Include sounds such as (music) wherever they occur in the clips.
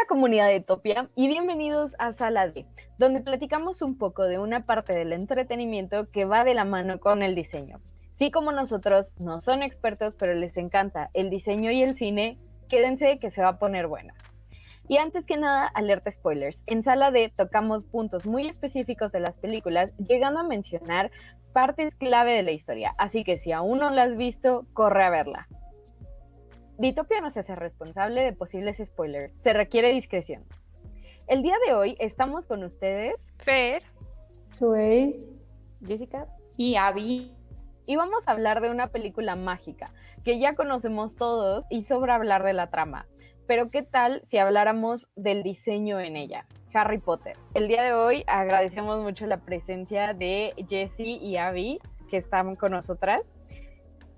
Hola comunidad de Topia y bienvenidos a Sala D, donde platicamos un poco de una parte del entretenimiento que va de la mano con el diseño. Sí como nosotros no son expertos, pero les encanta el diseño y el cine, quédense que se va a poner buena. Y antes que nada, alerta spoilers. En Sala D tocamos puntos muy específicos de las películas, llegando a mencionar partes clave de la historia, así que si aún no la has visto, corre a verla. Ditopia no se hace responsable de posibles spoilers. Se requiere discreción. El día de hoy estamos con ustedes. Fer. Suey. Jessica. Y Abby. Y vamos a hablar de una película mágica que ya conocemos todos y sobra hablar de la trama. Pero ¿qué tal si habláramos del diseño en ella? Harry Potter. El día de hoy agradecemos mucho la presencia de Jessie y Abby que están con nosotras.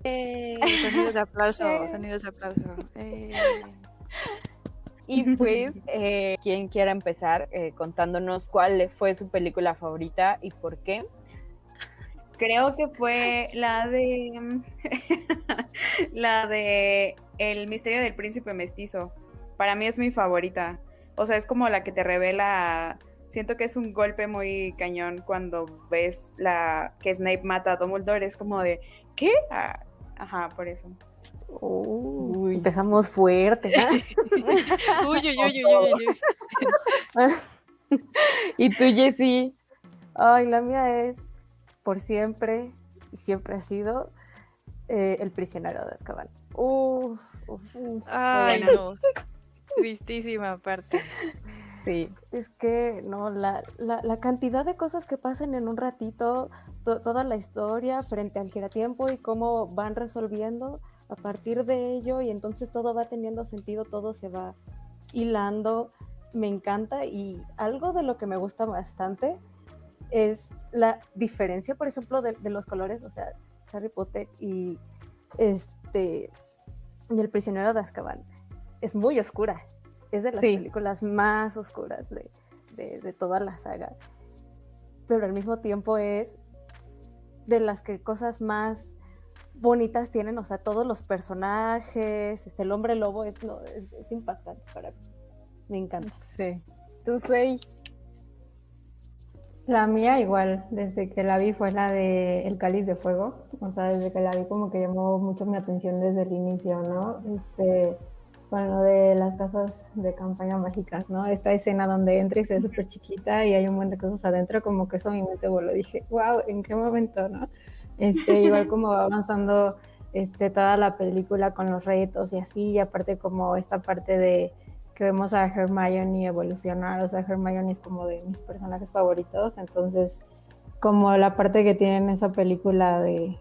Eh, sonidos de aplauso, sonidos de aplauso. Eh. Y pues, eh, quien quiera empezar contándonos cuál fue su película favorita y por qué. Creo que fue la de (laughs) la de El misterio del príncipe mestizo. Para mí es mi favorita. O sea, es como la que te revela. Siento que es un golpe muy cañón cuando ves la que Snape mata a Dumbledore. Es como de, ¿qué? Ah, Ajá, por eso. Uy, empezamos fuerte. (laughs) uy, uy, uy, uy, uy. (laughs) ¿Y tú, Jessie? Ay, la mía es por siempre y siempre ha sido eh, el prisionero de Azkaban. Uf, Ay, no. Tristísima parte. Sí. Es que, no, la, la, cantidad de cosas que pasan en un ratito, toda la historia frente al giratiempo y cómo van resolviendo a partir de ello y entonces todo va teniendo sentido, todo se va hilando, me encanta y algo de lo que me gusta bastante es la diferencia, por ejemplo, de, los colores, o sea, Harry Potter y este y el prisionero de Azkaban es muy oscura es de las películas más oscuras de, toda la saga. Pero al mismo tiempo es de las que cosas más bonitas tienen, o sea, todos los personajes, este, el hombre lobo es, es, impactante para mí. Me encanta. Sí. ¿Tú, Sway? La mía igual, desde que la vi fue la de El Cáliz de Fuego, o sea, desde que la vi como que llamó mucho mi atención desde el inicio, ¿no? Este, bueno, de las casas de campaña mágicas, ¿no? Esta escena donde entra y se ve súper chiquita y hay un montón de cosas adentro, como que eso mi mente voló. Dije, wow, ¿en qué momento, no? Este, (laughs) igual como va avanzando este, toda la película con los retos y así, y aparte como esta parte de que vemos a Hermione evolucionar, o sea, Hermione es como de mis personajes favoritos, entonces como la parte que tiene en esa película de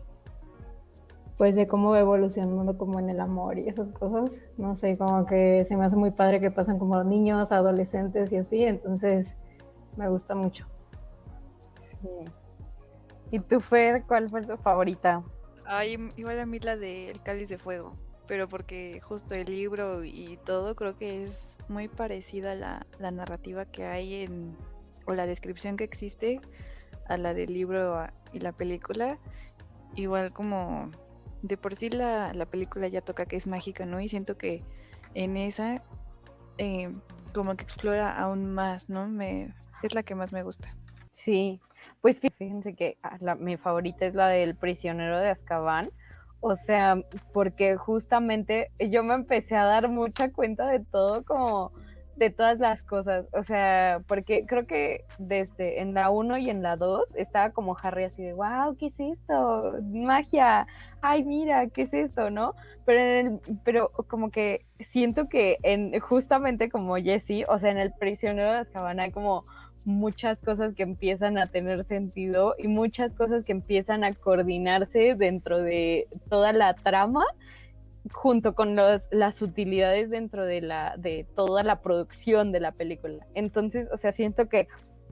pues de cómo va evolucionando como en el amor y esas cosas. No sé, como que se me hace muy padre que pasan como niños, adolescentes y así, entonces me gusta mucho. Sí. ¿Y tú, Fer, cuál fue tu favorita? Ay, igual a mí la de El Cáliz de Fuego, pero porque justo el libro y todo creo que es muy parecida la, la narrativa que hay en, o la descripción que existe a la del libro y la película. Igual como de por sí la, película ya toca que es mágica, ¿no? Y siento que en esa eh, como que explora aún más, ¿no? Me, es la que más me gusta. Sí, pues fíjense que ah, la, mi favorita es la del prisionero de Azkaban. O sea, porque justamente yo me empecé a dar mucha cuenta de todo como de todas las cosas, o sea, porque creo que desde en la 1 y en la 2 estaba como Harry así de, wow, ¿qué es esto? Magia, ay, mira, ¿qué es esto? ¿No? Pero, en el, pero como que siento que en justamente como Jesse, o sea, en el prisionero de Azkaban hay como muchas cosas que empiezan a tener sentido y muchas cosas que empiezan a coordinarse dentro de toda la trama junto con los, las utilidades dentro de, la, de toda la producción de la película. Entonces, o sea, siento que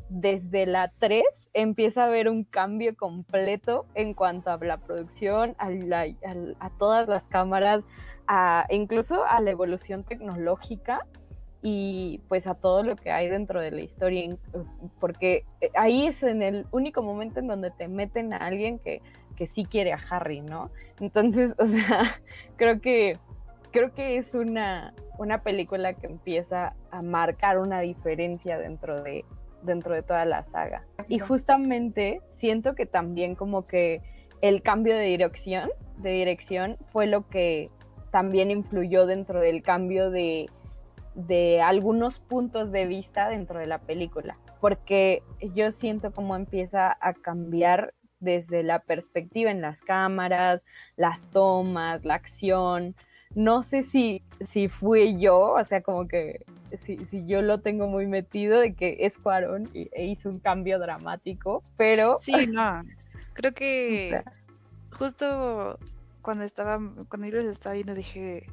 desde la 3 empieza a haber un cambio completo en cuanto a la producción, a, a, todas las cámaras, a, incluso a la evolución tecnológica y pues a todo lo que hay dentro de la historia, porque ahí es en el único momento en donde te meten a alguien que que sí quiere a Harry, ¿no? Entonces, (laughs) o sea, creo que creo que es una, una película que empieza a marcar una diferencia dentro de, dentro de toda la saga. Y justamente siento que también como que el cambio de dirección, de dirección fue lo que también influyó dentro del cambio de, de algunos puntos de vista dentro de la película, porque yo siento como empieza a cambiar desde la perspectiva en las cámaras, las tomas, la acción. No sé si, si fui yo, o sea, como que si, si yo lo tengo muy metido de que es Cuarón e hizo un cambio dramático, pero... Sí, (laughs) no. Creo que justo cuando estaba, cuando yo los estaba viendo dije,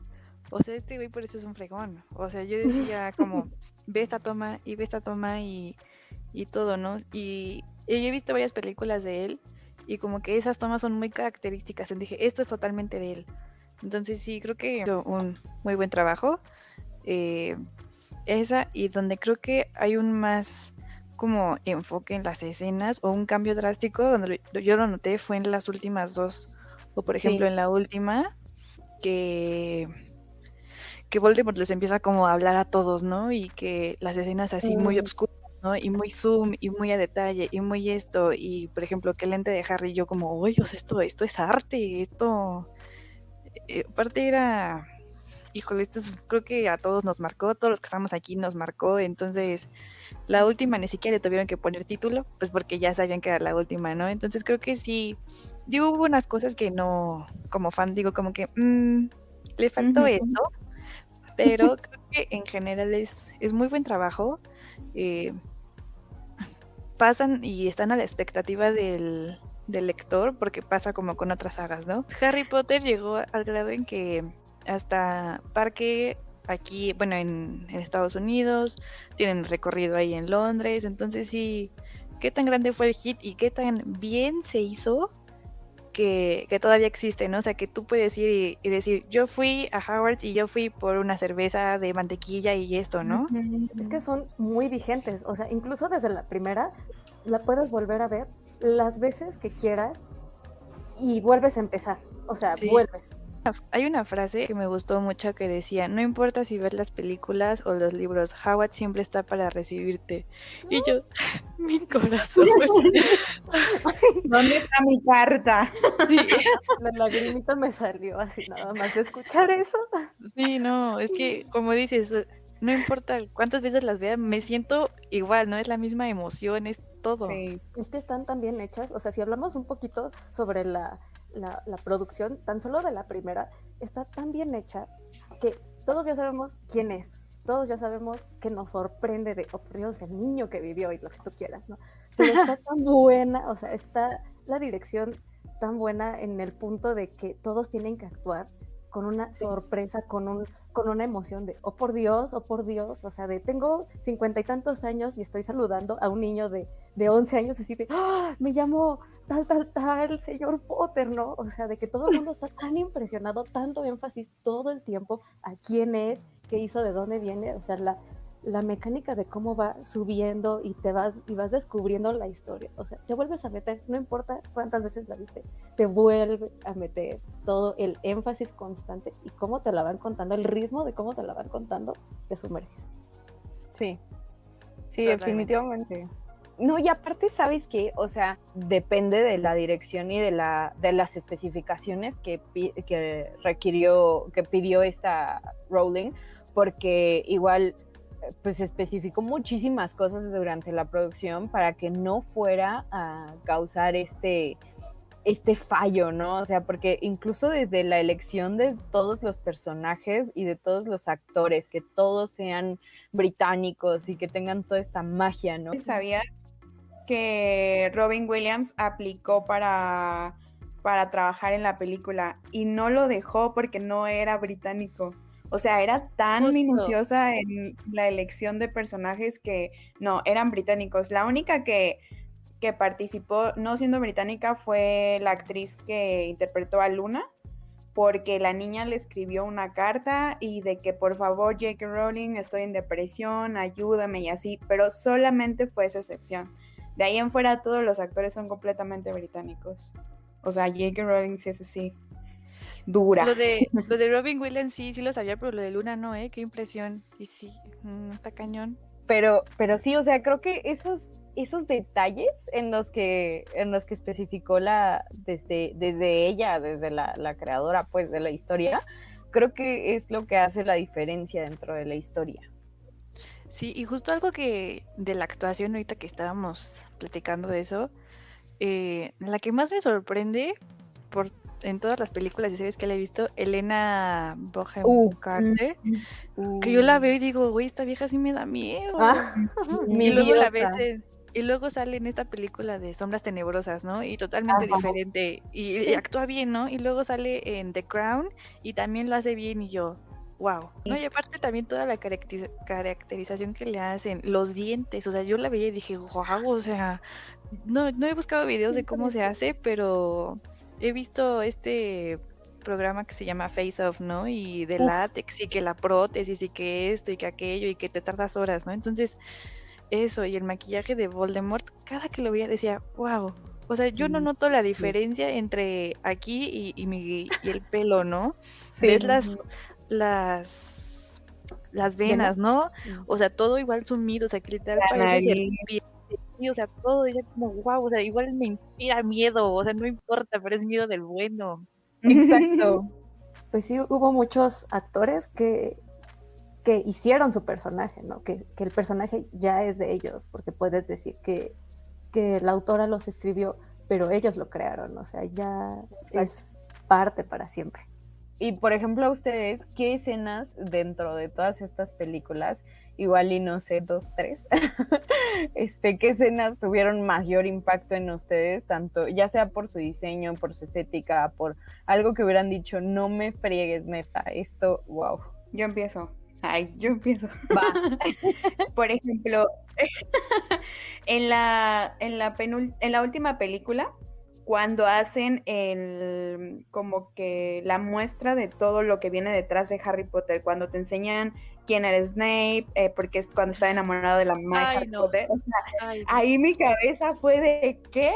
o sea, este güey por eso es un fregón. O sea, yo decía como, (laughs) ve esta toma y ve esta toma y, y todo, ¿no? Y, y, yo he visto varias películas de él y como que esas tomas son muy características. Y dije, esto es totalmente de él. Entonces sí, creo que hizo un muy buen trabajo. Eh, esa y donde creo que hay un más como enfoque en las escenas o un cambio drástico, donde yo lo noté fue en las últimas dos. O por ejemplo en la última, que que Voldemort les empieza como a hablar a todos, ¿no? Y que las escenas así muy oscuras ¿no? Y muy zoom y muy a detalle y muy esto. Y por ejemplo, que lente de Harry, yo como, oye, esto, esto es arte, esto. Eh, aparte era. Híjole, esto creo que a todos nos marcó, todos los que estamos aquí nos marcó. Entonces, la última ni siquiera le tuvieron que poner título, pues porque ya sabían que era la última, ¿no? Entonces creo que sí. Yo hubo unas cosas que no, como fan, digo, como que mm, le faltó esto, pero creo que en general es, es muy buen trabajo. Eh, pasan y están a la expectativa del, lector, porque pasa como con otras sagas, ¿no? Harry Potter llegó al grado en que hasta Parque aquí, bueno, en, Estados Unidos, tienen recorrido ahí en Londres, entonces sí, qué tan grande fue el hit y qué tan bien se hizo que, todavía existe, ¿no? O sea, que tú puedes ir y, decir, yo fui a Howard y yo fui por una cerveza de mantequilla y esto, ¿no? Es que son muy vigentes, o sea, incluso desde la primera la puedes volver a ver las veces que quieras y vuelves a empezar, o sea, vuelves. (laughs) Hay una frase que me gustó mucho que decía, no importa si ves las películas o los libros, Howard siempre está para recibirte. Y yo, (laughs) mi corazón. (laughs) ¿Dónde está mi carta? Sí. La lagrimita me salió así nada más de escuchar eso. Sí, no, es que como dices, no importa cuántas veces las vea, me siento igual, no es la misma emoción, es todo. Sí. Es que están tan bien hechas, o sea, si hablamos un poquito sobre la la, producción, tan solo de la primera, está tan bien hecha que todos ya sabemos quién es, todos ya sabemos que nos sorprende de, oh, Dios, el niño que vivió y lo que tú quieras, ¿no? Pero está (laughs) tan buena, o sea, está la dirección tan buena en el punto de que todos tienen que actuar con una sorpresa, con un con una emoción de, oh por Dios, oh por Dios, o sea, de tengo cincuenta y tantos años y estoy saludando a un niño de, de 11 años así de, ¡Ah! me llamo tal, tal, tal, señor Potter, ¿no? O sea, de que todo el mundo está tan impresionado, tanto énfasis todo el tiempo a quién es, qué hizo, de dónde viene, o sea, la, la mecánica de cómo va subiendo y te vas y vas descubriendo la historia. O sea, te vuelves a meter, no importa cuántas veces la viste, te vuelve a meter todo el énfasis constante y cómo te la van contando, el ritmo de cómo te la van contando, te sumerges. Sí, sí, definitivamente. No, y aparte, ¿sabes qué? O sea, depende de la dirección y de, la, de las especificaciones que, que requirió, que pidió esta Rowling, porque igual pues especificó muchísimas cosas durante la producción para que no fuera a causar este, este fallo, ¿no? O sea, porque incluso desde la elección de todos los personajes y de todos los actores, que todos sean británicos y que tengan toda esta magia, ¿no? ¿Sabías que Robin Williams aplicó para, para trabajar en la película y no lo dejó porque no era británico? O sea, era tan minuciosa en la elección de personajes que no, eran británicos. La única que, que participó no siendo británica fue la actriz que interpretó a Luna, porque la niña le escribió una carta y de que por favor J.K. Rowling, estoy en depresión, ayúdame y así, pero solamente fue esa excepción. De ahí en fuera todos los actores son completamente británicos. O sea, J.K. Rowling sí es así. Dura. Lo de, (laughs) lo de Robin Williams sí, sí lo sabía, pero lo de Luna no, ¿eh? Qué impresión. Y sí, mm, está cañón. Pero, pero sí, o sea, creo que esos, esos detalles en los que, en los que especificó la, desde, desde ella, desde la, la creadora, pues, de la historia, creo que es lo que hace la diferencia dentro de la historia. Sí, y justo algo que de la actuación ahorita que estábamos platicando de eso, eh, la que más me sorprende por en todas las películas y series que le he visto, Elena Bohem Uh, Carter, que yo la veo y digo, güey, esta vieja sí me da miedo. Ah, (laughs) y luego la ves en- y luego sale en esta película de Sombras Tenebrosas, ¿no? Y totalmente Ajá. diferente. Y, y actúa bien, ¿no? Y luego sale en The Crown y también lo hace bien y yo, wow. No, y aparte también toda la caracteriz- caracterización que le hacen, los dientes, o sea, yo la veía y dije, wow, o sea, no, no he buscado videos de cómo se hace, pero he visto este programa que se llama Face Off, ¿no? Y de látex y que la prótesis y que esto y que aquello y que te tardas horas, ¿no? Entonces, eso y el maquillaje de Voldemort, cada que lo veía decía, wow. O sea, yo no noto la diferencia entre aquí y, y mi, y el pelo, ¿no? (laughs) Sí. Ves las, las, las venas, ¿no? O sea, todo igual sumido, o sea, que literal La parece nariz. serpiente, sí, o sea, todo, y era como, wow, o sea, igual me inspira miedo, o sea, no importa, pero es miedo del bueno. Exacto. (laughs) Pues sí, hubo muchos actores que, que hicieron su personaje, ¿no? Que, que el personaje ya es de ellos, porque puedes decir que, que la autora los escribió, pero ellos lo crearon, o sea, ya es parte para siempre. Y por ejemplo, a ustedes, ¿qué escenas dentro de todas estas películas, igual y no sé, dos, tres, (laughs) este, qué escenas tuvieron mayor impacto en ustedes, tanto, ya sea por su diseño, por su estética, por algo que hubieran dicho, no me friegues, neta, esto, wow. Yo empiezo. Ay, yo empiezo. Va. (laughs) Por ejemplo, (laughs) en la, en la penul- en la última película, cuando hacen el como que la muestra de todo lo que viene detrás de Harry Potter, cuando te enseñan quién era Snape, eh, porque es cuando está enamorado de la mamá de Harry no. Potter. O sea, Ay, no. ahí mi cabeza fue de ¿qué?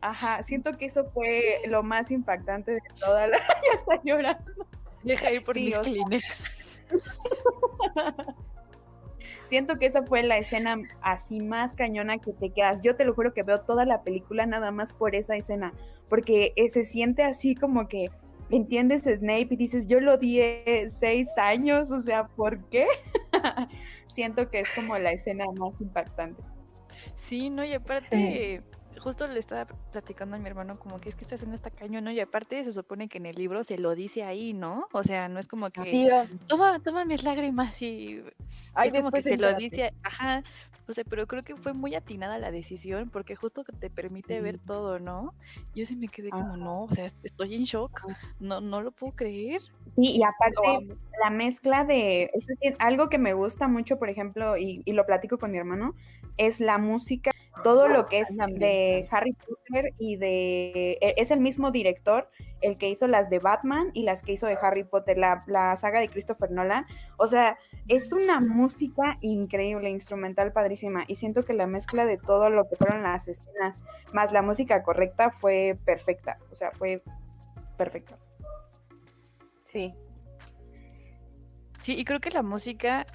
Ajá, siento que eso fue lo más impactante de toda la. (laughs) ya está llorando. Deja ir por sí, mis Kleenex. (laughs) Siento que esa fue la escena así más cañona que te quedas. Yo te lo juro que veo toda la película nada más por esa escena, porque eh, se siente así como que entiendes Snape y dices, yo lo di eh, seis años, o sea, ¿por qué? (laughs) Siento que es como la escena más impactante. Sí, no, y aparte, justo le estaba platicando a mi hermano como que es que esta escena está cañón, ¿no? Y aparte se supone que en el libro se lo dice ahí, ¿no? O sea, no es como que Sí, toma, toma mis lágrimas y ay, es como que se lo dice, ajá, o sea, pero creo que fue muy atinada la decisión porque justo te permite ver todo, ¿no? Yo sí me quedé como, no, o sea, estoy en shock, no, no lo puedo creer. Sí, y aparte. La mezcla de, sí, algo que me gusta mucho, por ejemplo, y, y lo platico con mi hermano, es la música, todo lo que es También. de Harry Potter y de, e- es el mismo director, el que hizo las de Batman y las que hizo de Harry Potter, la, la saga de Christopher Nolan, o sea, es una música increíble, instrumental padrísima, y siento que la mezcla de todo lo que fueron las escenas, más la música correcta, fue perfecta, o sea, fue perfecta. Sí, Sí, y creo que la música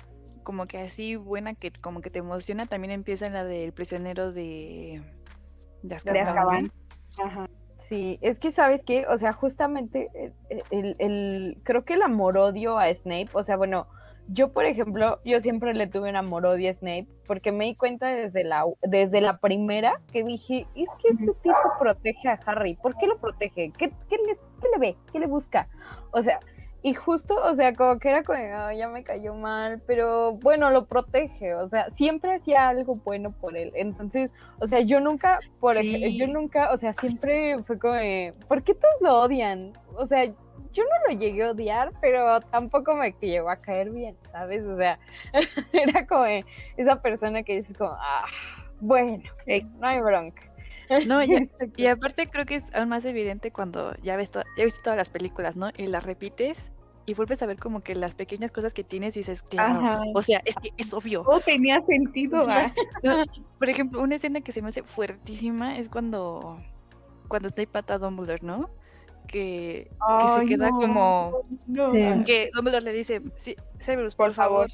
como que así buena que como que te emociona también empieza en la del prisionero de de Azkaban. Ajá. Sí, es que sabes qué, o sea, justamente eh, eh, el, el- creo que el amor-odio a Snape, o sea, bueno, yo por ejemplo, yo siempre le tuve un amor-odio a Snape porque me di cuenta desde la, desde la primera que dije, es que este tipo protege a Harry, ¿por qué lo protege? ¿Qué, qué le, qué le ve? ¿Qué le busca? O sea, y justo, o sea, como que era como, "Ay, ya me cayó mal, pero bueno, lo protege, o sea, siempre hacía algo bueno por él. Entonces, o sea, yo nunca, por ej- yo nunca, o sea, siempre fue como, ¿por qué todos lo odian? O sea, yo no lo llegué a odiar, pero tampoco me llegó a caer bien, ¿sabes? O sea, (laughs) era como esa persona que dices como, ah, bueno, no hay bronca. No, ya- (laughs) Exacto. y aparte creo que es aún más evidente cuando ya ves to- ya viste todas las películas, ¿no? Y las repites y vuelves a ver como que las pequeñas cosas que tienes y dices, claro, Ajá. o sea, es que es obvio. Todo tenía sentido. No, por ejemplo, una escena que se me hace fuertísima es cuando cuando Snape pata Dumbledore, ¿no? que, que se queda como No. Sí. que Dumbledore le dice, sí, Severus, por, Por favor.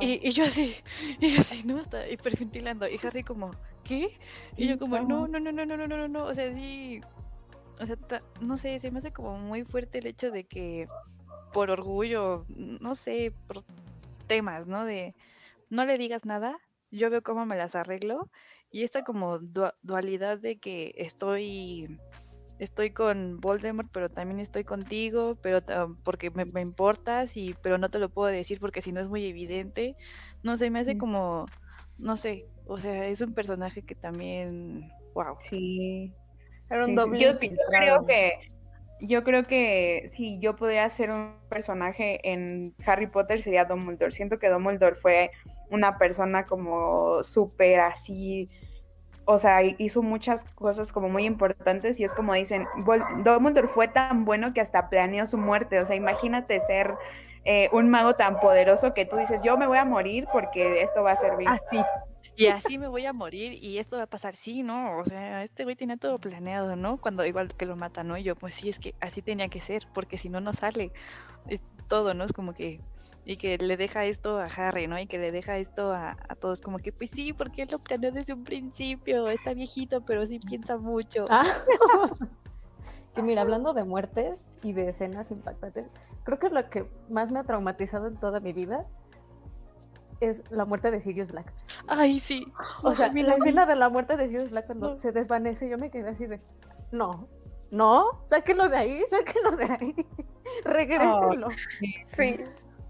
Y, y yo así, (laughs) y yo así, no, está hiperventilando. Y Harry como, ¿qué? Y yo como, no, no, no, no, no, no, no, no, no. O sea, sí, o sea, ta- no sé, se me hace como muy fuerte el hecho de que por orgullo, no sé, por temas, ¿no? De no le digas nada, yo veo cómo me las arreglo. Y esta como dua- dualidad de que estoy estoy con Voldemort, pero también estoy contigo, pero porque me, me importas y pero no te lo puedo decir porque si no es muy evidente. No sé, me hace como no sé, o sea, es un personaje que también wow. Sí. Era un Sí, doble Yo, creo que yo creo que si yo pudiera ser un personaje en Harry Potter sería Dumbledore. Siento que Dumbledore fue una persona como súper así, o sea, hi- hizo muchas cosas como muy importantes y es como dicen, Dumbledore fue tan bueno que hasta planeó su muerte. O sea, imagínate ser eh, un mago tan poderoso que tú dices, yo me voy a morir porque esto va a servir. Así. Y así me voy a morir y esto va a pasar, sí, ¿no? O sea, este güey tenía todo planeado, ¿no? Cuando igual que lo mata, ¿no? Y yo, pues sí, es que así tenía que ser, porque si no, no sale. Es todo, ¿no? Es como que... Y que le deja esto a Harry, ¿no? Y que le deja esto a, a todos, como que, pues sí, porque él lo planeó desde un principio. Está viejito, pero sí piensa mucho. Ah. (laughs) que mira, hablando de muertes y de escenas impactantes, creo que lo que más me ha traumatizado en toda mi vida es la muerte de Sirius Black. Ay, sí. O sea, la mira, escena de la muerte de Sirius Black cuando No. se desvanece, yo me quedé así de, no, no, sáquenlo de ahí, sáquenlo de ahí, (laughs) regrésenlo. Sí.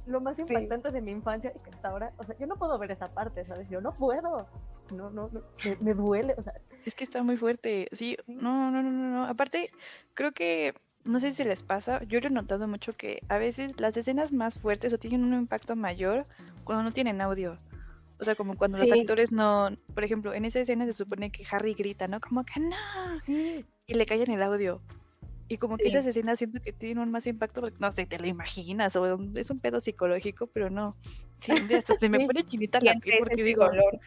Lo más Sí. impactante de mi infancia y que hasta ahora, o sea, yo no puedo ver esa parte, ¿sabes? Yo no puedo. No, no, no, me, me duele, o sea, Es que está muy fuerte. Sí, Sí. no, no, no, no, no. Aparte, creo que, no sé si les pasa, yo lo he notado mucho que a veces las escenas más fuertes o tienen un impacto mayor cuando no tienen audio. O sea, como cuando los actores no, por ejemplo, en esa escena se supone que Harry grita, ¿no? Como que no, sí, y le callan el audio. Y como que esas escenas siento que tienen un más impacto, porque, no sé, te lo imaginas, o es un pedo psicológico, pero no. Sí, hasta se me pone chinita la piel porque digo, dolor.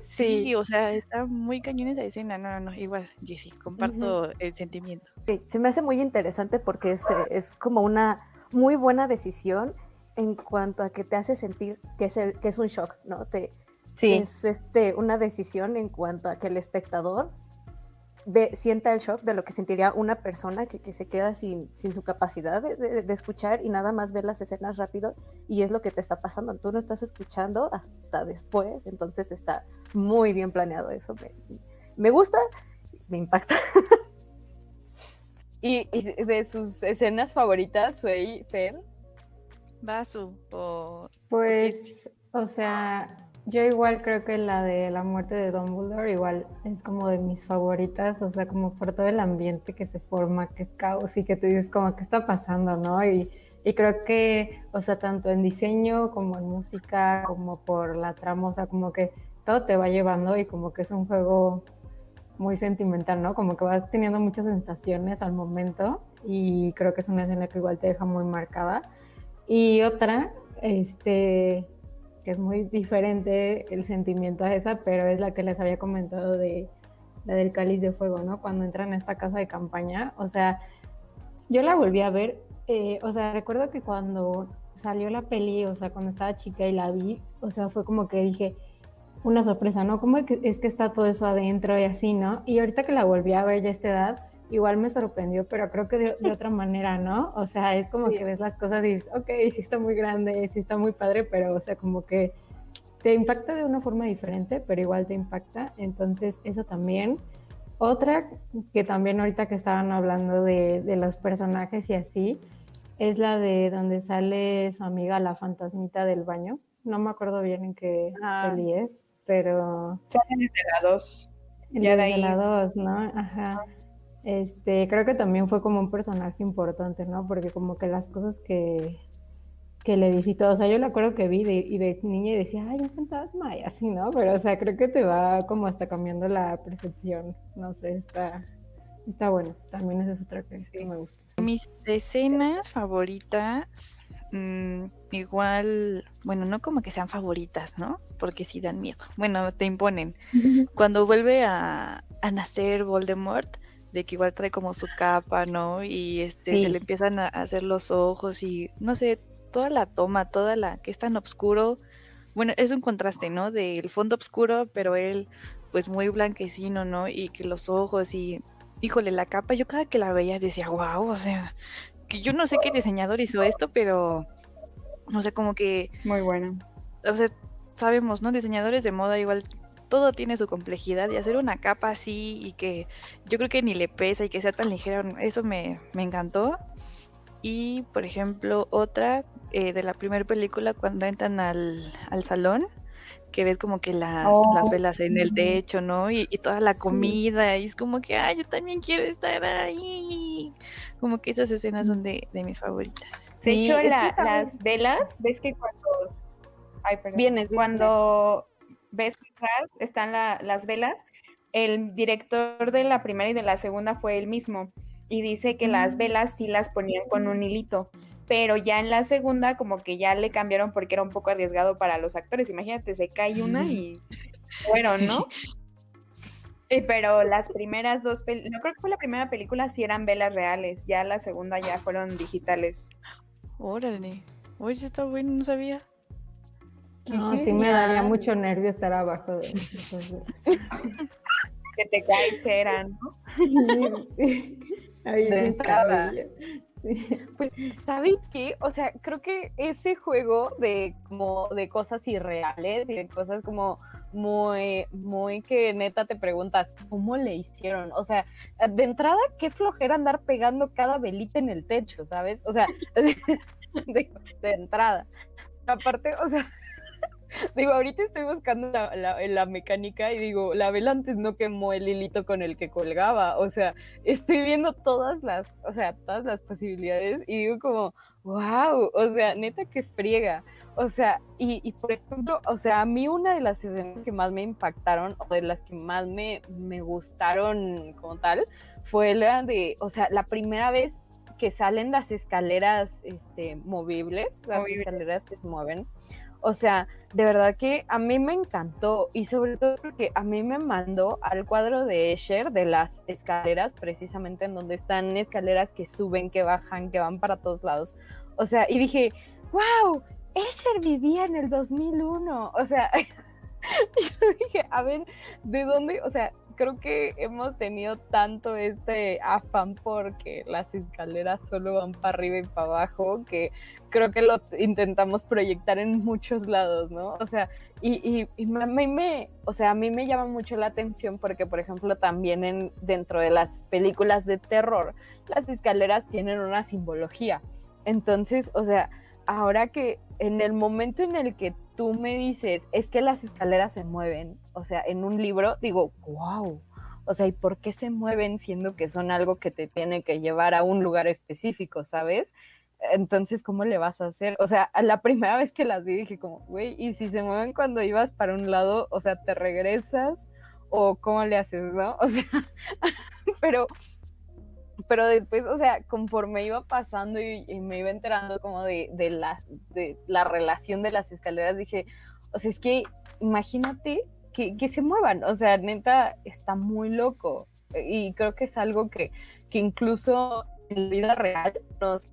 Sí, Sí. o sea, está muy cañón esa escena. No, no, no, igual, Jessy, comparto el sentimiento. Sí, se me hace muy interesante porque es, eh, es como una muy buena decisión en cuanto a que te hace sentir que es, el- que es un shock, ¿no? Te, Sí. Es este, una decisión en cuanto a que el espectador ve, sienta el shock de lo que sentiría una persona que, que se queda sin, sin su capacidad de, de- de escuchar y nada más ver las escenas rápido y es lo que te está pasando. Tú no estás escuchando hasta después, entonces está muy bien planeado eso. Me, me gusta, me impacta. (laughs) Y, y de sus escenas favoritas, Suey, Fer. Vasu, o. Pues, o sea, yo igual creo que la de la muerte de Dumbledore igual es como de mis favoritas, o sea, como por todo el ambiente que se forma, que es caos y que tú dices como qué está pasando, ¿no? Y, y creo que, o sea, tanto en diseño como en música, como por la trama, o sea, como que todo te va llevando y como que es un juego muy sentimental, ¿no? Como que vas teniendo muchas sensaciones al momento y creo que es una escena que igual te deja muy marcada. Y otra, este, que es muy diferente el sentimiento a esa, pero es la que les había comentado de la del cáliz de fuego, ¿no? Cuando entran a esta casa de campaña, o sea, yo la volví a ver, eh, o sea, recuerdo que cuando salió la peli, o sea, cuando estaba chica y la vi, o sea, fue como que dije, una sorpresa, ¿no? ¿Cómo es que, es que está todo eso adentro y así, ¿no? Y ahorita que la volví a ver ya a esta edad, igual me sorprendió, pero creo que de, de otra manera, ¿no? O sea, es como Sí. que ves las cosas y dices, ok, sí está muy grande, sí está muy padre, pero, o sea, como que te impacta de una forma diferente, pero igual te impacta. Entonces, eso también. Otra que también ahorita que estaban hablando de, de los personajes y así, es la de donde sale su amiga la fantasmita del baño. No me acuerdo bien en qué Ah. peli es, pero Salen desde la 2. en Ya de ahí. la 2, ¿no? Ajá. Este, creo que también fue como un personaje importante, ¿no? Porque como que las cosas que, que le dice y todo, o sea, yo le acuerdo que vi de, y de niña y decía, ay, un fantasma y así, ¿no? Pero, o sea, creo que te va como hasta cambiando la percepción, no sé, está, está bueno. También esa es otra que sí me gusta. Mis escenas favoritas, mm, igual, bueno, no como que sean favoritas, ¿no? Porque sí dan miedo. Bueno, te imponen. Cuando vuelve a, a nacer Voldemort, de que igual trae como su capa, ¿no? Y este, se le empiezan a hacer los ojos y no sé, toda la toma, toda la que es tan oscuro. Bueno, es un contraste, ¿no? Del fondo oscuro, pero él pues muy blanquecino, ¿no? Y que los ojos y, híjole, la capa, yo cada que la veía decía, wow, o sea, que yo no sé qué diseñador hizo esto, pero, o sea, como que Muy bueno. o sea, sabemos, ¿no? Diseñadores de moda igual todo tiene su complejidad y hacer una capa así y que yo creo que ni le pesa y que sea tan ligera, eso me, me encantó. Y, por ejemplo, otra eh, de la primera película cuando entran al, al salón, que ves como que las, las Oh, velas en el techo, ¿no? Y, y toda la Sí. comida, y es como que, ay, yo también quiero estar ahí. Como que esas escenas son de, de mis favoritas. De Sí, hecho, es que, la- las velas, ves que cuando. Ay, perdón. Vienes, vienes. Cuando ves que atrás están la- las velas, el director de la primera y de la segunda fue él mismo. Y dice que las velas sí las ponían con un hilito. Pero ya en la segunda, como que ya le cambiaron porque era un poco arriesgado para los actores. Imagínate, se cae una y fueron, ¿no? (laughs) Eh, Pero las primeras dos, no creo que fue la primera película, sí eran velas reales. Ya la segunda ya fueron digitales. Órale. Oye, está bueno, no sabía. No, sí me daría mucho nervio estar abajo de. (laughs) Que te cae cera, ¿no? Sí, Ahí De entrada. Sí. Pues, ¿sabes qué? O sea, creo que ese juego de como de cosas irreales y de cosas como muy, muy que neta te preguntas, ¿cómo le hicieron? O sea, de entrada, qué flojera andar pegando cada velita en el techo, ¿sabes? O sea, (laughs) de, de entrada. Aparte, o sea, (laughs) digo, ahorita estoy buscando la, la- la mecánica y digo, la vela antes no quemó el hilito con el que colgaba. O sea, estoy viendo todas las, o sea, todas las posibilidades y digo como, wow, o sea, neta que friega. O sea, y, y por ejemplo, o sea, a mí una de las escenas que más me impactaron o de las que más me, me gustaron como tal fue la de, o sea, la primera vez que salen las escaleras este, movibles, las escaleras que se mueven. O sea, de verdad que a mí me encantó y sobre todo porque a mí me mandó al cuadro de Escher de las escaleras, precisamente en donde están escaleras que suben, que bajan, que van para todos lados. O sea, y dije, wow, Escher vivía en el 2001. O sea, (laughs) yo dije, a ver, ¿de dónde? O sea, creo que hemos tenido tanto este afán porque las escaleras solo van para arriba y para abajo que creo que lo intentamos proyectar en muchos lados, ¿no? O sea, y, y, y me- a mí me, o sea, a mí me llama mucho la atención porque, por ejemplo, también en, dentro de las películas de terror, las escaleras tienen una simbología. Entonces, o sea, ahora que en el momento en el que tú me dices, es que las escaleras se mueven, o sea, en un libro, digo, wow. O sea, ¿y por qué se mueven siendo que son algo que te tiene que llevar a un lugar específico, ¿sabes? Entonces, ¿cómo le vas a hacer? O sea, la primera vez que las vi dije como, güey, ¿y si se mueven cuando ibas para un lado? O sea, ¿te regresas? ¿O cómo le haces, no? (laughs) O sea, pero, pero después, o sea, conforme iba pasando y, y me iba enterando como de, de, la, de la relación de las escaleras, dije, o sea, es que imagínate que, que se muevan, o sea, neta, está muy loco. Y creo que es algo que, que incluso en la vida real nos,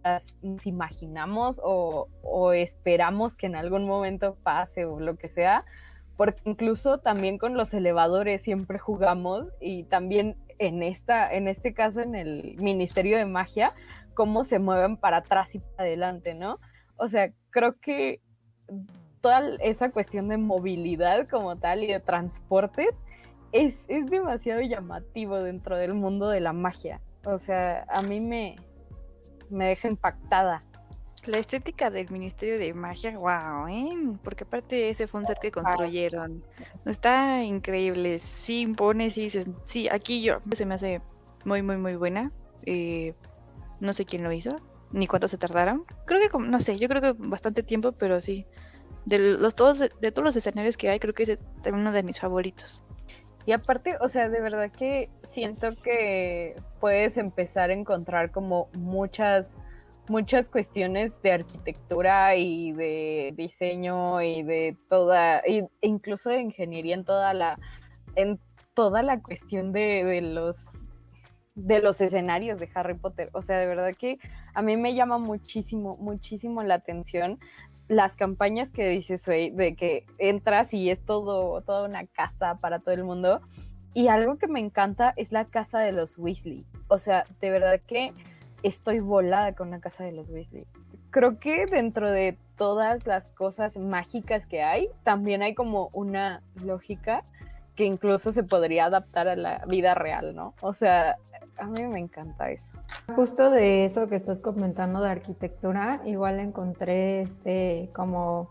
imaginamos o, o, esperamos que en algún momento pase o lo que sea, porque incluso también con los elevadores siempre jugamos y también en, esta, en este caso en el Ministerio de Magia, cómo se mueven para atrás y para adelante, ¿no? O sea, creo que toda esa cuestión de movilidad como tal y de transportes es, es demasiado llamativo dentro del mundo de la magia. O sea, a mí me, me deja impactada. La estética del Ministerio de Magia, wow, ¿eh? Porque aparte ese fue un set que construyeron. Está increíble. Sí impone, sí dices, sí, aquí yo se me hace muy, muy, muy buena. Eh, no sé quién lo hizo, ni cuánto se tardaron. Creo que, no sé, yo creo que bastante tiempo, pero sí. De los todos, de todos los escenarios que hay, creo que ese es uno de mis favoritos. Y aparte, o sea, de verdad que siento que puedes empezar a encontrar como muchas, muchas cuestiones de arquitectura y de diseño y de toda, e incluso de ingeniería en toda la, en toda la cuestión de, de los de los escenarios de Harry Potter. O sea, de verdad que a mí me llama muchísimo, muchísimo la atención las campañas que dices, güey, de que entras y es todo, toda una casa para todo el mundo. Y algo que me encanta es la casa de los Weasley. O sea, de verdad que estoy volada con la casa de los Weasley. Creo que dentro de todas las cosas mágicas que hay, también hay como una lógica que incluso se podría adaptar a la vida real, ¿no? O sea, a mí me encanta eso. Justo de eso que estás comentando de arquitectura, igual encontré este como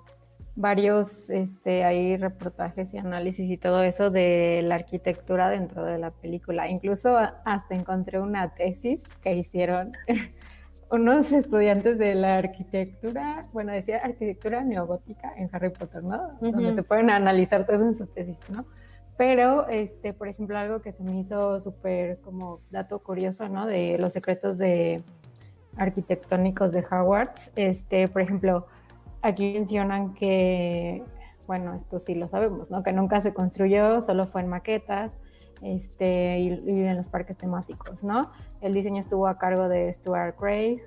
varios este ahí reportajes y análisis y todo eso de la arquitectura dentro de la película. Incluso hasta encontré una tesis que hicieron (laughs) unos estudiantes de la arquitectura, bueno, decía arquitectura neogótica en Harry Potter, ¿no? Donde se pueden analizar todo en su tesis, ¿no? Pero, este, por ejemplo, algo que se me hizo súper como dato curioso, ¿no? De los secretos de arquitectónicos de Howard, este, por ejemplo, aquí mencionan que, bueno, esto sí lo sabemos, ¿no? Que nunca se construyó, solo fue en maquetas, este, y, en los parques temáticos, ¿no? El diseño estuvo a cargo de Stuart Craig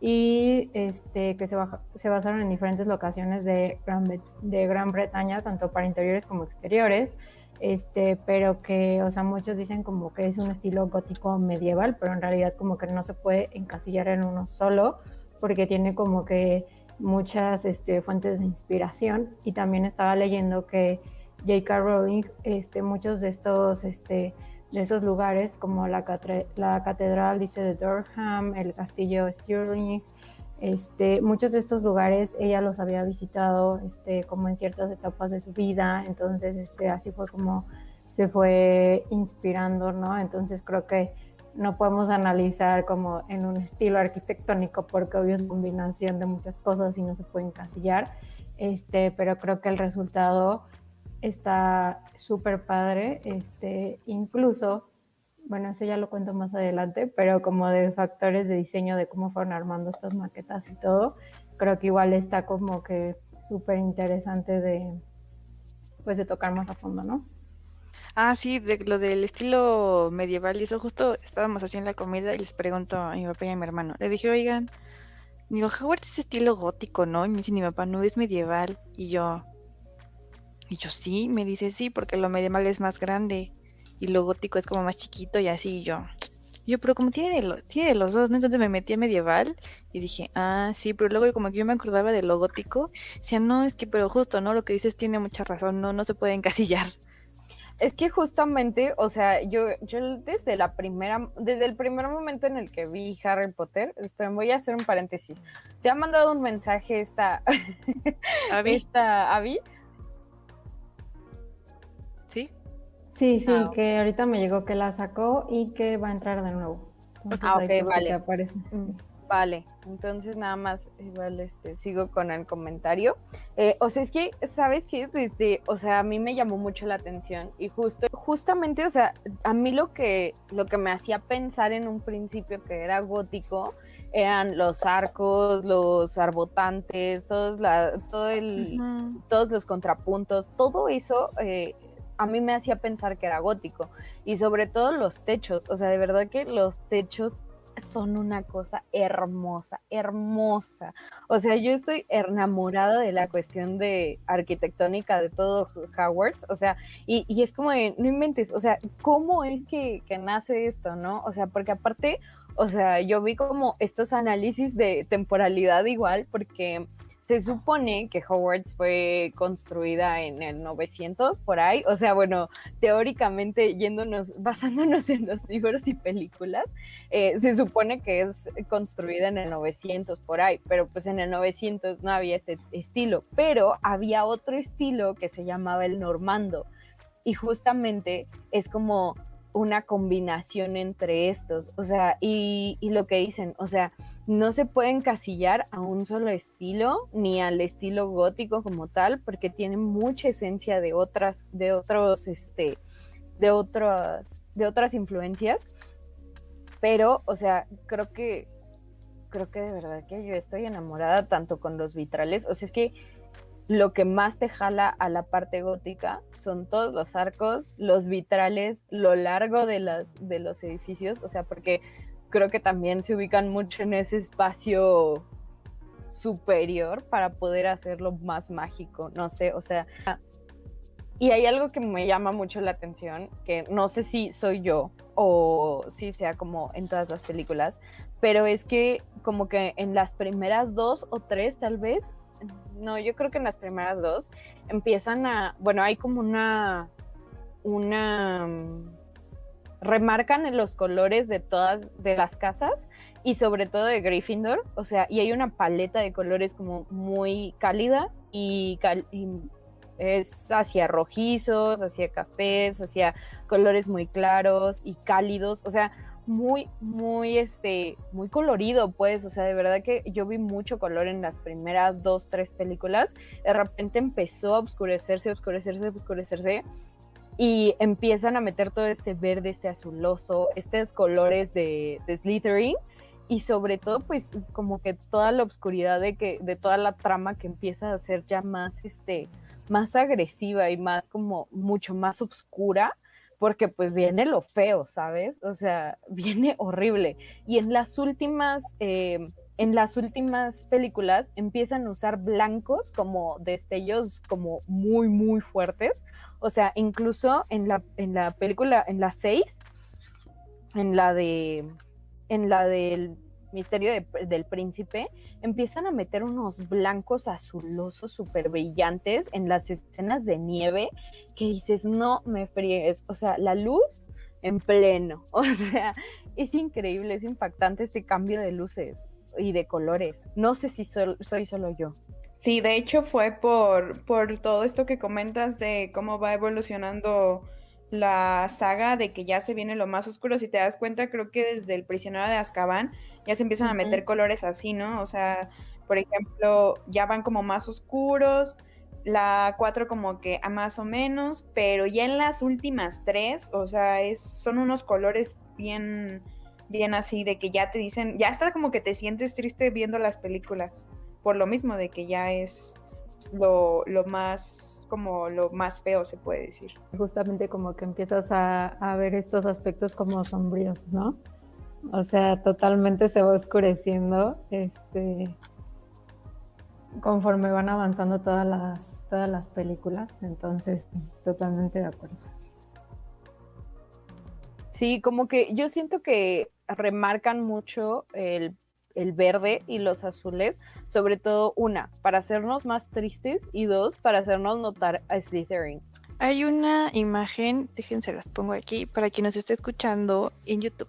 y este, que se, se basaron en diferentes locaciones de Gran, de Gran Bretaña, tanto para interiores como exteriores, este, pero que, o sea, muchos dicen como que es un estilo gótico medieval, pero en realidad como que no se puede encasillar en uno solo, porque tiene como que muchas este, fuentes de inspiración y también estaba leyendo que J.K. Rowling, este, muchos de estos, este, de esos lugares como la, la catedral, dice de Durham, el castillo Stirling, este, muchos de estos lugares ella los había visitado este, como en ciertas etapas de su vida, entonces este, así fue como se fue inspirando, ¿no? Entonces creo que no podemos analizar como en un estilo arquitectónico porque obvio es combinación de muchas cosas y no se puede encasillar, pero creo que el resultado está súper padre, incluso bueno, eso ya lo cuento más adelante, pero como de factores de diseño, de cómo fueron armando estas maquetas y todo, creo que igual está como que súper interesante de, pues de tocar más a fondo, ¿no? Ah, sí, de lo del estilo medieval y eso justo estábamos haciendo la comida y les pregunto a mi papá y a mi hermano. Le dije, oigan, digo, Howard es estilo gótico, ¿no? Y me dice, mi papá no es medieval. Y yo, y yo sí, me dice sí, porque lo medieval es más grande y lo gótico es como más chiquito y así yo. Yo, pero como tiene de, tiene de los dos, ¿no? Entonces me metí a medieval y dije, ah, sí, pero luego como que yo me acordaba de lo gótico, decía, no, es que, pero justo, ¿no? Lo que dices tiene mucha razón, no, no se puede encasillar. Es que justamente, o sea, yo, yo desde la primera, desde el primer momento en el que vi Harry Potter, esperen, voy a hacer un paréntesis. Te ha mandado un mensaje esta, ¿Abby? esta, Abby, Sí, sí, ah, que ahorita me llegó que la sacó y que va a entrar de nuevo. ah, ok, vale. Aparece. Mm, vale, entonces nada más, igual este, sigo con el comentario. Eh, o sea, es que, ¿sabes qué? Desde, o sea, a mí me llamó mucho la atención y justo, justamente, o sea, a mí lo que, lo que me hacía pensar en un principio que era gótico, eran los arcos, los arbotantes, todos, la, todo el, todos los contrapuntos, todo eso eh, a mí me hacía pensar que era gótico. Y sobre todo los techos, o sea, de verdad que los techos son una cosa hermosa, hermosa. O sea, yo estoy enamorada de la cuestión de arquitectónica de todo Howard, o sea, y, es como de, no inventes, o sea, ¿cómo es que, que nace esto, no? O sea, porque aparte, o sea, yo vi como estos análisis de temporalidad igual, porque se supone que Hogwarts fue construida en el 900 por ahí, o sea, bueno, teóricamente yéndonos, (laughs) basándonos en los libros y películas, eh, se supone que es construida en el 900 por ahí, pero pues en el 900 no había ese estilo, pero había otro estilo que se llamaba el normando. Y justamente es como una combinación entre estos, o sea, y, lo que dicen, o sea, no se puede encasillar a un solo estilo ni al estilo gótico como tal porque tiene mucha esencia de otras de otros este de otras de otras influencias pero o sea creo que creo que de verdad que yo estoy enamorada tanto con los vitrales o sea es que lo que más te jala a la parte gótica son todos los arcos, los vitrales, lo largo de, las, de los edificios, o sea, porque creo que también se ubican mucho en ese espacio superior para poder hacerlo más mágico, no sé, o sea, y hay algo que me llama mucho la atención, que no sé si soy yo o si sea como en todas las películas, pero es que como que en las primeras dos o tres tal vez, no, yo creo que en las primeras dos empiezan a, bueno, hay como una, una, mm, remarcan los colores de todas, de las casas y sobre todo de Gryffindor, o sea, y hay una paleta de colores como muy cálida y, y es hacia rojizos, hacia cafés, hacia colores muy claros y cálidos, o sea, muy, muy, este, muy colorido, pues, o sea, de verdad que yo vi mucho color en las primeras dos, tres películas, de repente empezó a oscurecerse, oscurecerse, oscurecerse, y empiezan a meter todo este verde, este azuloso, estos colores de, de Slytherin, y sobre todo, pues, como que toda la oscuridad de que, de toda la trama que empieza a ser ya más, este, más agresiva y más como mucho más oscura, porque pues viene lo feo, ¿sabes? O sea, (laughs) viene horrible. Y en las últimas, em, en las últimas películas empiezan a usar blancos como destellos como muy, muy fuertes. O sea, incluso en la, en la película, en la 6, en la de, en la del Misterio del Príncipe, empiezan a meter unos blancos azulosos súper brillantes en las escenas de nieve que dices, no me friegues, o sea, la luz en pleno, (laughs) o sea, es increíble, es impactante este cambio de luces y de colores. No sé si soy solo yo. Sí, de hecho fue por, por todo esto que comentas de cómo va evolucionando la saga de que ya se viene lo más oscuro. Si te das cuenta, creo que desde el prisionero de Azkaban ya se empiezan a meter colores así, ¿no? O sea, por ejemplo, ya van como más oscuros, la 4 como que a más o menos, pero ya en las últimas tres, o sea, es, son unos colores bien, bien así, de que ya te dicen, ya está como que te sientes triste viendo las películas, por lo mismo de que ya es lo, lo más como lo más feo, se puede decir. Justamente como que empiezas a, ver estos aspectos como sombríos, ¿no? O sea, totalmente se va oscureciendo este, conforme van avanzando todas las, todas las películas. Entonces, totalmente de acuerdo. Sí, como que yo siento que remarcan mucho el el verde y los azules, sobre todo una, para hacernos más tristes y dos, para hacernos notar a Slytherin. Hay una imagen, déjense las pongo aquí, para quien nos esté escuchando en YouTube.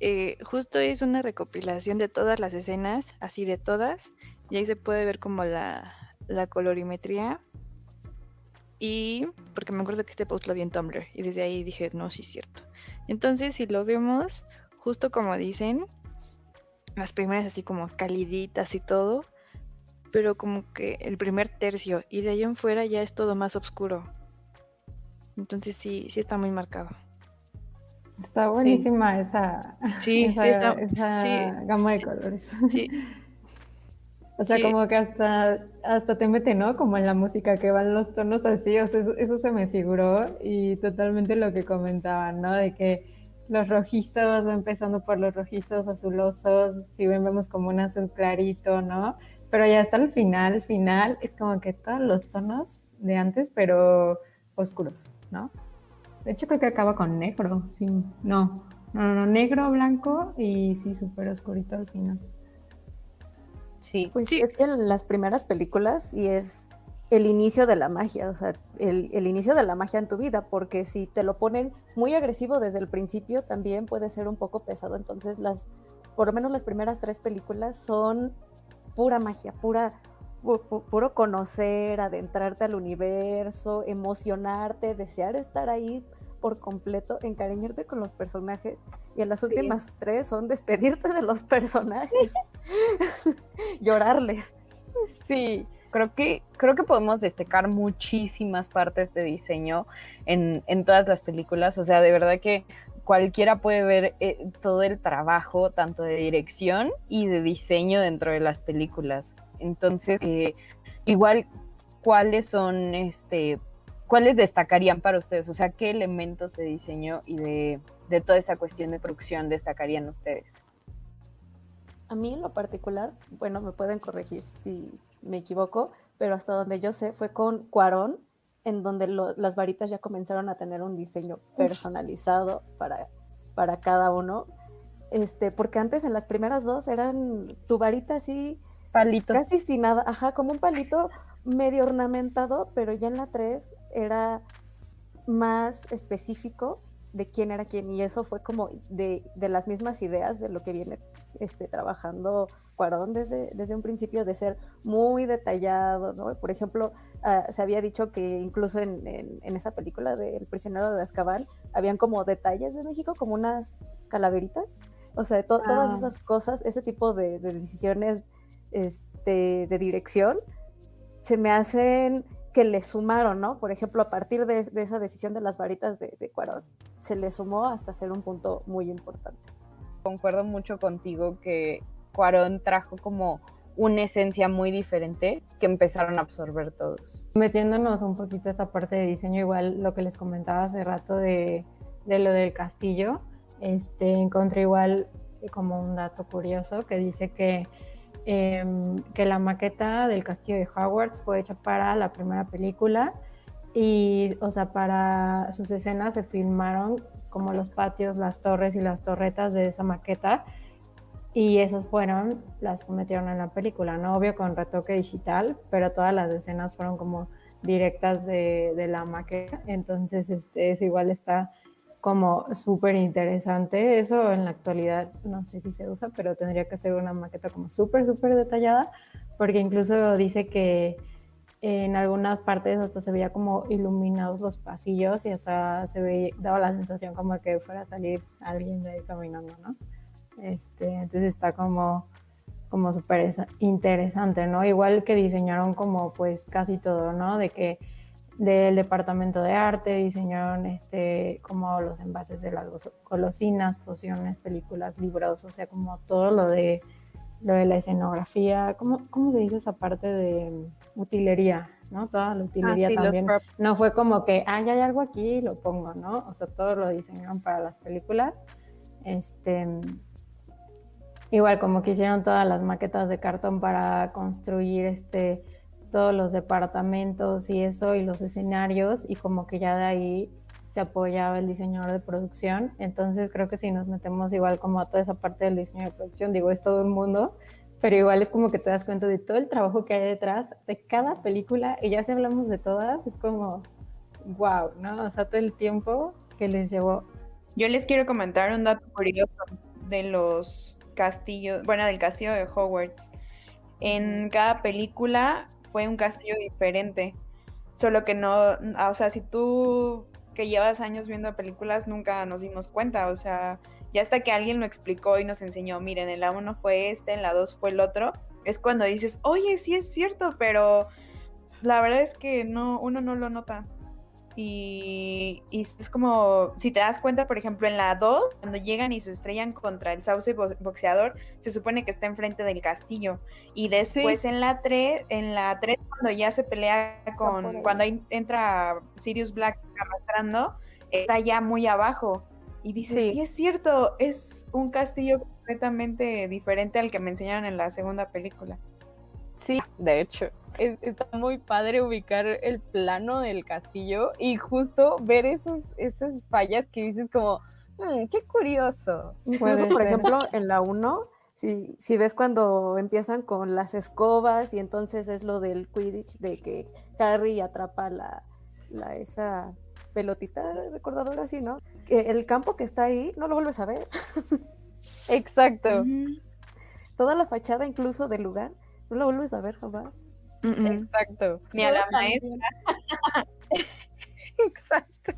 Eh, justo es una recopilación de todas las escenas, así de todas, y ahí se puede ver como la, colorimetría. Y porque me acuerdo que este post lo vi en Tumblr y desde ahí dije, no, sí es cierto. Entonces, si lo vemos, justo como dicen, las primeras así como caliditas y todo, pero como que el primer tercio y de ahí en fuera ya es todo más oscuro. Entonces sí, sí está muy marcado. Está buenísima esa, sí, (laughs) esa, gama de colores. Sí. (laughs) o sea, como que hasta, hasta te mete, ¿no? Como en la música que van los tonos así, o sea, eso, eso se me figuró y totalmente lo que comentaban, ¿no? De que los rojizos, empezando por los rojizos azulosos, si ven vemos como un azul clarito, ¿no? Pero ya hasta el final, final, es como que todos los tonos de antes, pero oscuros, ¿no? De hecho creo que acaba con negro, sí, no, no, no, negro, blanco y sí, súper oscurito al final. Sí, pues sí. es que las primeras películas y es el inicio de la magia, o sea, el, inicio de la magia en tu vida, porque si te lo ponen muy agresivo desde el principio, también puede ser un poco pesado. Entonces, las, por lo menos las primeras tres películas son pura magia, pura, puro conocer, adentrarte al universo, emocionarte, desear estar ahí por completo, encariñarte con los personajes. Y en las últimas tres son despedirte de los personajes, (laughs) llorarles. Sí, creo que, creo que podemos destacar muchísimas partes de diseño en, todas las películas. O sea, de verdad que cualquiera puede ver eh, todo el trabajo, tanto de dirección y de diseño dentro de las películas. Entonces, eh, igual ¿cuáles son, este, cuáles destacarían para ustedes? O sea, ¿qué elementos de diseño y de, de toda esa cuestión de producción destacarían ustedes? A mí en lo particular, bueno, me pueden corregir si me equivoco, pero hasta donde yo sé fue con Cuarón, en donde lo- las varitas ya comenzaron a tener un diseño personalizado para, para cada uno. Este, porque antes en las primeras dos eran tu varita así, Palitos. casi sin nada, ajá, como un palito medio ornamentado, pero ya en la 3 era más específico de quién era quién, y eso fue como de, de las mismas ideas de lo que viene este, trabajando Cuarón desde, desde un principio, de ser muy detallado, ¿no? Por ejemplo, ah, se había dicho que incluso en, en- en esa película de El prisionero de Azkaban, habían como detalles de México, como unas calaveritas, o sea, to- todas Ah. esas cosas, ese tipo de, de decisiones este, de dirección, se me hacen que le sumaron, ¿no? Por ejemplo, a partir de, de esa decisión de las varitas de, de Cuarón, se le sumó hasta ser un punto muy importante. Concuerdo mucho contigo que Cuarón trajo como una esencia muy diferente que empezaron a absorber todos. Metiéndonos un poquito a esta parte de diseño, igual lo que les comentaba hace rato de, de lo del castillo, este, encontré igual como un dato curioso que dice que, em, que la maqueta del castillo de Hogwarts fue hecha para la primera película y, o sea, para sus escenas se filmaron como los patios, las torres y las torretas de esa maqueta y esas fueron las que metieron en la película, ¿no? Obvio con retoque digital, pero todas las escenas fueron como directas de, la maqueta. Entonces, este, igual está como súper interesante. Eso en la actualidad no sé si se usa, pero tendría que ser una maqueta como súper, súper detallada, porque incluso dice que en algunas partes hasta se veía como iluminados los pasillos y hasta se veía, daba la sensación como que fuera a salir alguien de ahí caminando, ¿no? Este, entonces está como, como súper esa- interesante, ¿no? Igual que diseñaron como pues casi todo, ¿no? De que del departamento de arte diseñaron este como los envases de las golosinas, pociones, películas, libros, o sea, como todo lo de lo de la escenografía, ¿cómo, cómo se dice esa parte de utilería, ¿no? Toda la utilería Ah, sí, también. No fue como que, ah, ya hay algo aquí, lo pongo, ¿no? O sea, todo lo diseñaron para las películas. Este, igual como que hicieron todas las maquetas de cartón para construir este, todos los departamentos y eso, y los escenarios, y como que ya de ahí se apoyaba el diseñador de producción. Entonces creo que si nos metemos igual como a toda esa parte del diseño de producción, digo, es todo un mundo, pero igual es como que te das cuenta de todo el trabajo que hay detrás de cada película, y ya si hablamos de todas, es como, wow, ¿no? O sea, todo el tiempo que les llevó. Yo les quiero comentar un dato curioso de los castillos, bueno, del castillo de Hogwarts. En cada película fue un castillo diferente, solo que no, o sea, si tú que llevas años viendo películas nunca nos dimos cuenta, o sea, ya hasta que alguien lo explicó y nos enseñó, miren, en la 1 fue este, en la 2 fue el otro, es cuando dices, oye, sí es cierto, pero la verdad es que no, uno no lo nota. Y, y es como, si te das cuenta, por ejemplo, en la 2, cuando llegan y se estrellan contra el sauce bo- boxeador, se supone que está enfrente del castillo. Y después en la 3, en la 3, cuando ya se pelea con, cuando entra Sirius Black arrastrando, está ya muy abajo. Y dices, Sí. sí. es cierto, es un castillo completamente diferente al que me enseñaron en la segunda película. Sí, de hecho. Es- está muy padre ubicar el plano del castillo y justo ver esos, esas fallas que dices como, "Mm, qué curioso. Incluso, por ejemplo, en la 1, si, si ves cuando empiezan con las escobas y entonces es lo del Quidditch, de que Harry atrapa la, la esa pelotita recordadora así, ¿no? Que el campo que está ahí no lo vuelves a ver. (laughs) Exacto. Toda la fachada incluso del lugar no lo vuelves a ver jamás. Exacto. Ni a la también- (laughs) Exacto.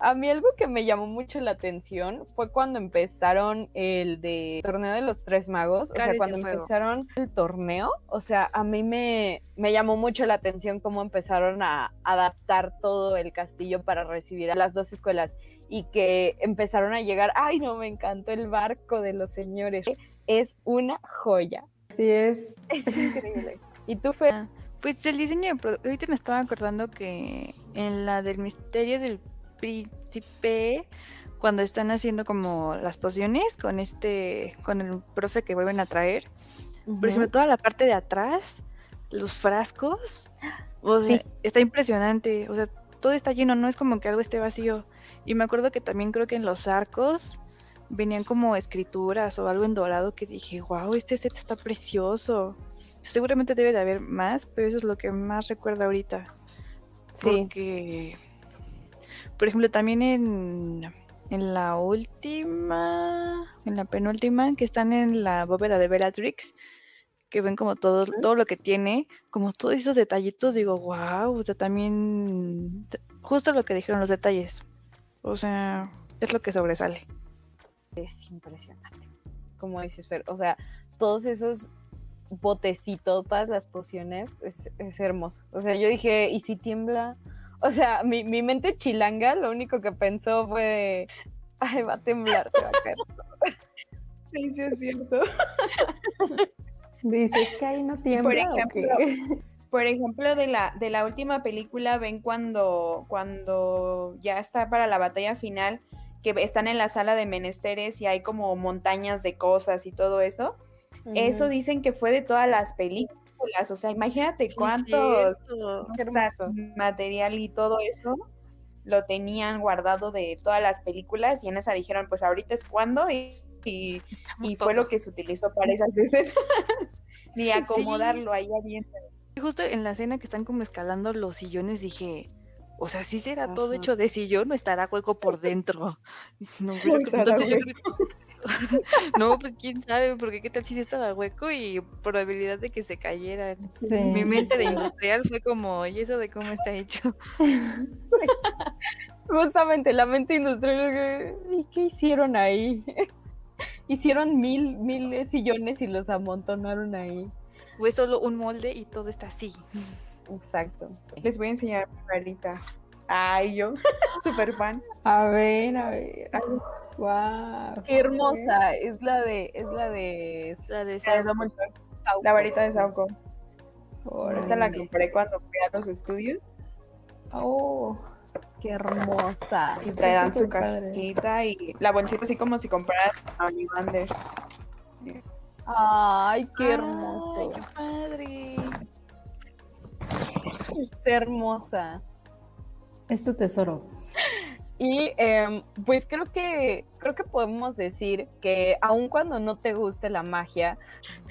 A mí algo que me llamó mucho la atención fue cuando empezaron el de torneo de los tres magos, o sea, cuando empezaron el torneo, o sea, a mí me, me llamó mucho la atención cómo empezaron a adaptar todo el castillo para recibir a las dos escuelas y que empezaron a llegar, ay no, me encantó el barco de los señores, es una joya, Así es. es increíble. (laughs) ¿Y tú, Fer? Pues el diseño de produ- ahorita me estaba acordando que en la del misterio del príncipe, cuando están haciendo como las pociones con este, con el profe que vuelven a traer, por ejemplo, toda la parte de atrás, los frascos, o sea, Sí. está impresionante, o sea, todo está lleno, no es como que algo esté vacío. Y me acuerdo que también creo que en los arcos venían como escrituras o algo en dorado que dije, wow, este set está precioso. Seguramente debe de haber más, pero eso es lo que más recuerdo ahorita. Sí. Porque, por ejemplo, también en, en la última, en la penúltima, que están en la bóveda de Bellatrix, que ven como todo, todo lo que tiene, como todos esos detallitos, digo, wow, o sea, también, justo lo que dijeron los detalles. O sea, es lo que sobresale. Es impresionante. Como dices, Fer, o sea, todos esos botecitos, todas las pociones, es, es hermoso. O sea, yo dije, ¿y si tiembla? O sea, mi, mi mente chilanga lo único que pensó fue, ay, va a temblar, se va a caer. (laughs) Sí, sí, es cierto. Dices que ahí no tiembla. ¿o qué? ejemplo, Por ejemplo, de la, de la última película, ven cuando, cuando ya está para la batalla final, que están en la sala de menesteres y hay como montañas de cosas y todo eso. Eso dicen que fue de todas las películas. O sea, imagínate Sí, cuántos hermoso. material y todo eso lo tenían guardado de todas las películas y en esa dijeron, pues ahorita es cuando y, y, y fue lo que se utilizó para esas escenas. (laughs) Ni acomodarlo ahí Justo en la escena que están como escalando los sillones dije, o sea, sí será todo hecho de sillón o estará hueco por dentro. (laughs) No, Uy, estará entonces yo creo que- (laughs) no, pues quién sabe, porque qué tal si sí estaba hueco y probabilidad de que se cayera. Sí. Mi mente de industrial fue como, ¿y eso de cómo está hecho? (laughs) Justamente la mente industrial, ¿y qué hicieron ahí? hicieron mil, mil sillones y los amontonaron ahí. Fue solo un molde y todo está así. Exacto. Les voy a enseñar mi carita. Ay, yo, (laughs) súper fan. A ver, a ver. Wow. Qué hermosa, es la de, es la de La de mucho. La varita de Sauco. Esta la compré cuando fui a los estudios Oh, Qué hermosa. y te dan su padre. cajita y la bolsita así como si compraras a Ollivander. Ay, qué hermoso. Ay, qué padre. (laughs) Qué hermosa. es tu tesoro. Y em, pues creo que creo que podemos decir que aun cuando no te guste la magia,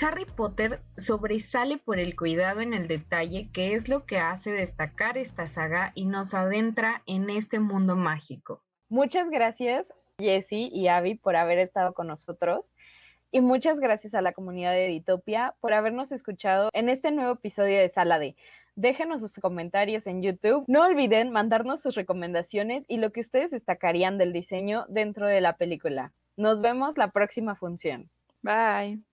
Harry Potter sobresale por el cuidado en el detalle, que es lo que hace destacar esta saga y nos adentra en este mundo mágico. Muchas gracias Jessie y Abby por haber estado con nosotros. Y muchas gracias a la comunidad de Editopia por habernos escuchado en este nuevo episodio de Sala D. Déjenos sus comentarios en YouTube. No olviden mandarnos sus recomendaciones y lo que ustedes destacarían del diseño dentro de la película. Nos vemos la próxima función. Bye.